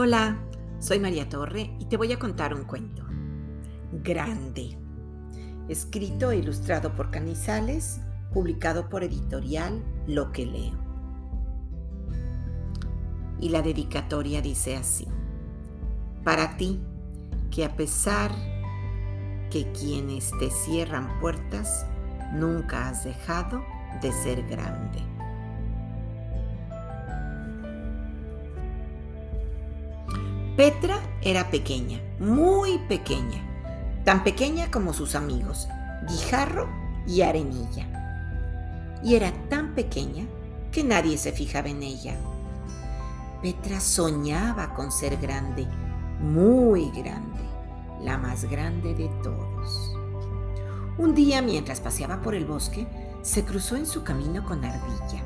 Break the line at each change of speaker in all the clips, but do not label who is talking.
Hola, soy María Torre y te voy a contar un cuento. Grande. Escrito e ilustrado por Canizales, publicado por editorial Lo que leo. Y la dedicatoria dice así. Para ti, que a pesar que quienes te cierran puertas, nunca has dejado de ser grande. Petra era pequeña, muy pequeña, tan pequeña como sus amigos, Guijarro y Arenilla. Y era tan pequeña que nadie se fijaba en ella. Petra soñaba con ser grande, muy grande, la más grande de todos. Un día, mientras paseaba por el bosque, se cruzó en su camino con Ardilla.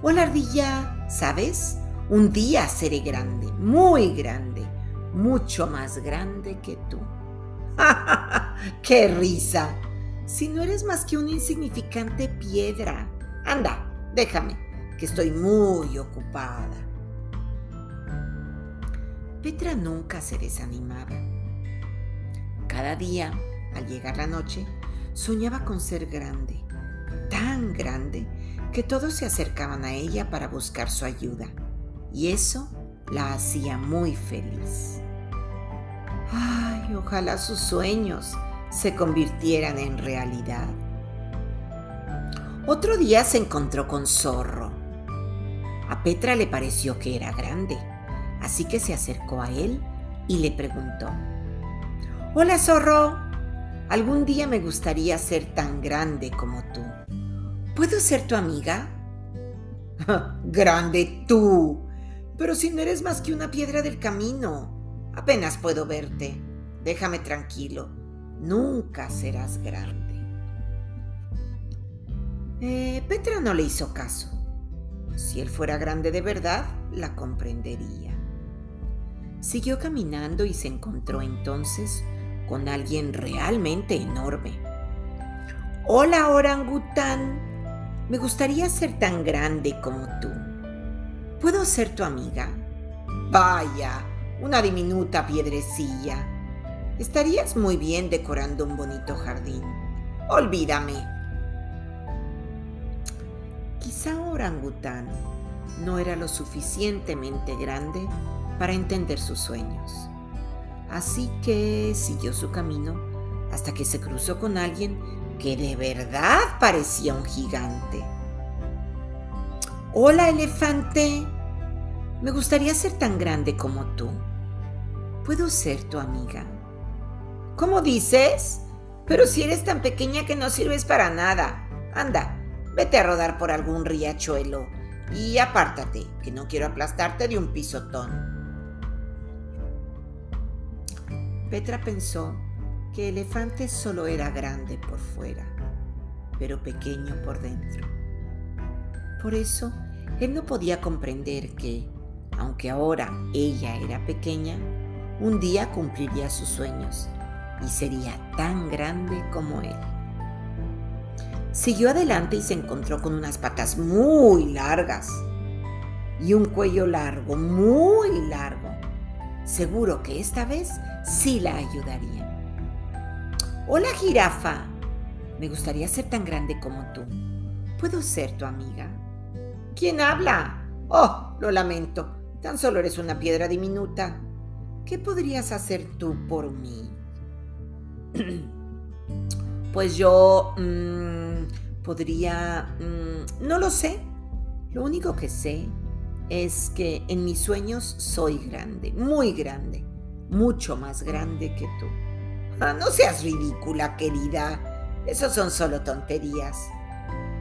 Hola Ardilla, ¿sabes? Un día seré grande, muy grande, mucho más grande que tú. ¡Qué risa! Si no eres más que una insignificante piedra. Anda, déjame, que estoy muy ocupada. Petra nunca se desanimaba. Cada día, al llegar la noche, soñaba con ser grande, tan grande que todos se acercaban a ella para buscar su ayuda y eso la hacía muy feliz. Ay, ojalá sus sueños se convirtieran en realidad. Otro día se encontró con Zorro. A Petra le pareció que era grande, así que se acercó a él y le preguntó, Hola Zorro, algún día me gustaría ser tan grande como tú. ¿Puedo ser tu amiga? grande tú, pero si no eres más que una piedra del camino, apenas puedo verte. Déjame tranquilo. Nunca serás grande. Eh, Petra no le hizo caso. Si él fuera grande de verdad, la comprendería. Siguió caminando y se encontró entonces con alguien realmente enorme. Hola, orangután. Me gustaría ser tan grande como tú. ¿Puedo ser tu amiga? Vaya, una diminuta piedrecilla. Estarías muy bien decorando un bonito jardín. Olvídame. Quizá orangután no era lo suficientemente grande para entender sus sueños. Así que siguió su camino hasta que se cruzó con alguien que de verdad parecía un gigante. Hola, elefante. Me gustaría ser tan grande como tú. ¿Puedo ser tu amiga? ¿Cómo dices? Pero si eres tan pequeña que no sirves para nada. Anda, vete a rodar por algún riachuelo y apártate, que no quiero aplastarte de un pisotón. Petra pensó que Elefante solo era grande por fuera, pero pequeño por dentro. Por eso, él no podía comprender que, aunque ahora ella era pequeña, un día cumpliría sus sueños y sería tan grande como él. Siguió adelante y se encontró con unas patas muy largas y un cuello largo, muy largo. Seguro que esta vez sí la ayudaría. Hola jirafa, me gustaría ser tan grande como tú. ¿Puedo ser tu amiga? ¿Quién habla? Oh, lo lamento. Tan solo eres una piedra diminuta. ¿Qué podrías hacer tú por mí? pues yo mm, podría... Mm, no lo sé. Lo único que sé es que en mis sueños soy grande, muy grande, mucho más grande que tú. Ah, no seas ridícula, querida. Esas son solo tonterías.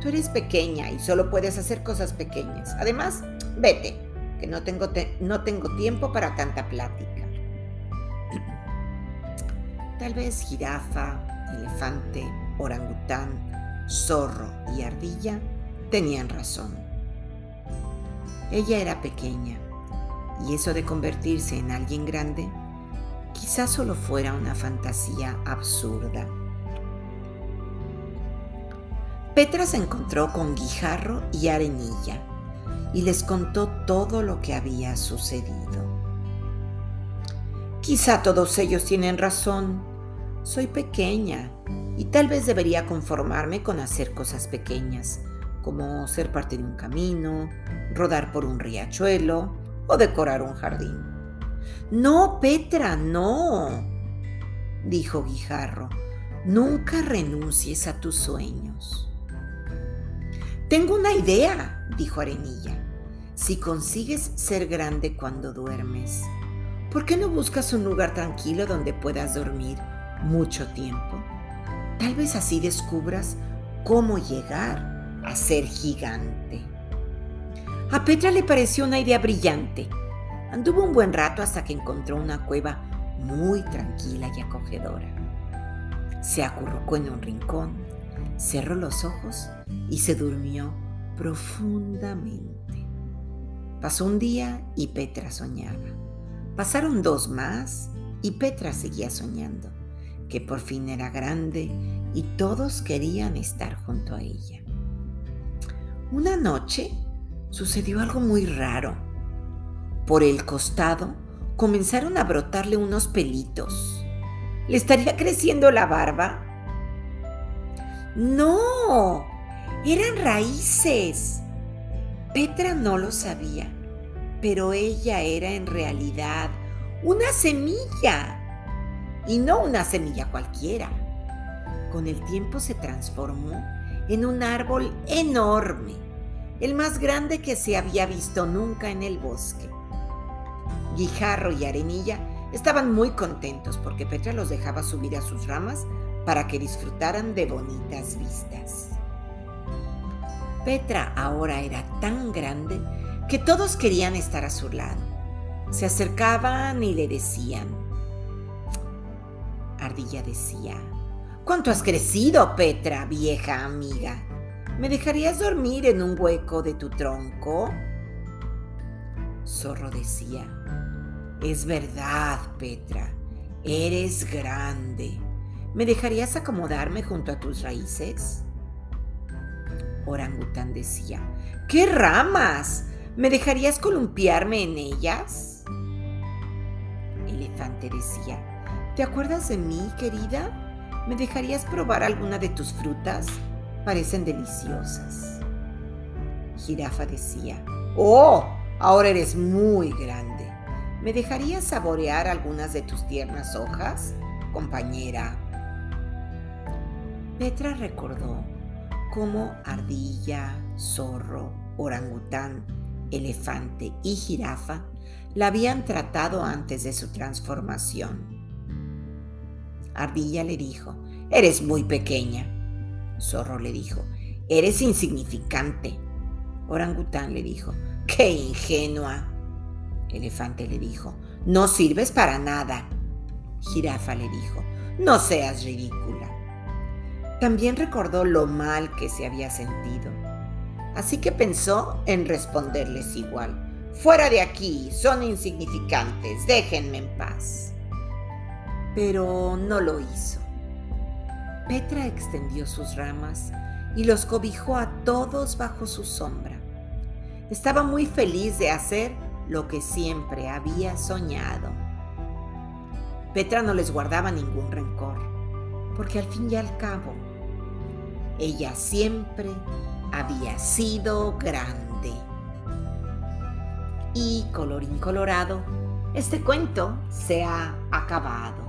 Tú eres pequeña y solo puedes hacer cosas pequeñas. Además, vete, que no tengo, no tengo tiempo para tanta plática. Tal vez jirafa, elefante, orangután, zorro y ardilla tenían razón. Ella era pequeña y eso de convertirse en alguien grande quizás solo fuera una fantasía absurda. Petra se encontró con Guijarro y Arenilla y les contó todo lo que había sucedido. Quizá todos ellos tienen razón. Soy pequeña y tal vez debería conformarme con hacer cosas pequeñas, como ser parte de un camino, rodar por un riachuelo o decorar un jardín. No, Petra, no, dijo Guijarro, nunca renuncies a tus sueños. Tengo una idea, dijo Arenilla. Si consigues ser grande cuando duermes, ¿por qué no buscas un lugar tranquilo donde puedas dormir mucho tiempo? Tal vez así descubras cómo llegar a ser gigante. A Petra le pareció una idea brillante. Anduvo un buen rato hasta que encontró una cueva muy tranquila y acogedora. Se acurrucó en un rincón, cerró los ojos y se durmió profundamente. Pasó un día y Petra soñaba. Pasaron dos más y Petra seguía soñando, que por fin era grande y todos querían estar junto a ella. Una noche sucedió algo muy raro. Por el costado comenzaron a brotarle unos pelitos. ¿Le estaría creciendo la barba? No, eran raíces. Petra no lo sabía, pero ella era en realidad una semilla. Y no una semilla cualquiera. Con el tiempo se transformó en un árbol enorme, el más grande que se había visto nunca en el bosque. Guijarro y Arenilla estaban muy contentos porque Petra los dejaba subir a sus ramas para que disfrutaran de bonitas vistas. Petra ahora era tan grande que todos querían estar a su lado. Se acercaban y le decían. Ardilla decía, ¿cuánto has crecido, Petra, vieja amiga? ¿Me dejarías dormir en un hueco de tu tronco? Zorro decía, es verdad, Petra, eres grande. ¿Me dejarías acomodarme junto a tus raíces? Orangután decía, ¡qué ramas! ¿Me dejarías columpiarme en ellas? Elefante decía, ¿te acuerdas de mí, querida? ¿Me dejarías probar alguna de tus frutas? Parecen deliciosas. Jirafa decía, ¡oh! Ahora eres muy grande. ¿Me dejarías saborear algunas de tus tiernas hojas, compañera? Petra recordó cómo ardilla, zorro, orangután, elefante y jirafa la habían tratado antes de su transformación. Ardilla le dijo, eres muy pequeña. Zorro le dijo, eres insignificante. Orangután le dijo, qué ingenua. Elefante le dijo, no sirves para nada. Jirafa le dijo, no seas ridícula. También recordó lo mal que se había sentido. Así que pensó en responderles igual. Fuera de aquí, son insignificantes, déjenme en paz. Pero no lo hizo. Petra extendió sus ramas y los cobijó a todos bajo su sombra. Estaba muy feliz de hacer lo que siempre había soñado. Petra no les guardaba ningún rencor, porque al fin y al cabo ella siempre había sido grande. Y colorín colorado, este cuento se ha acabado.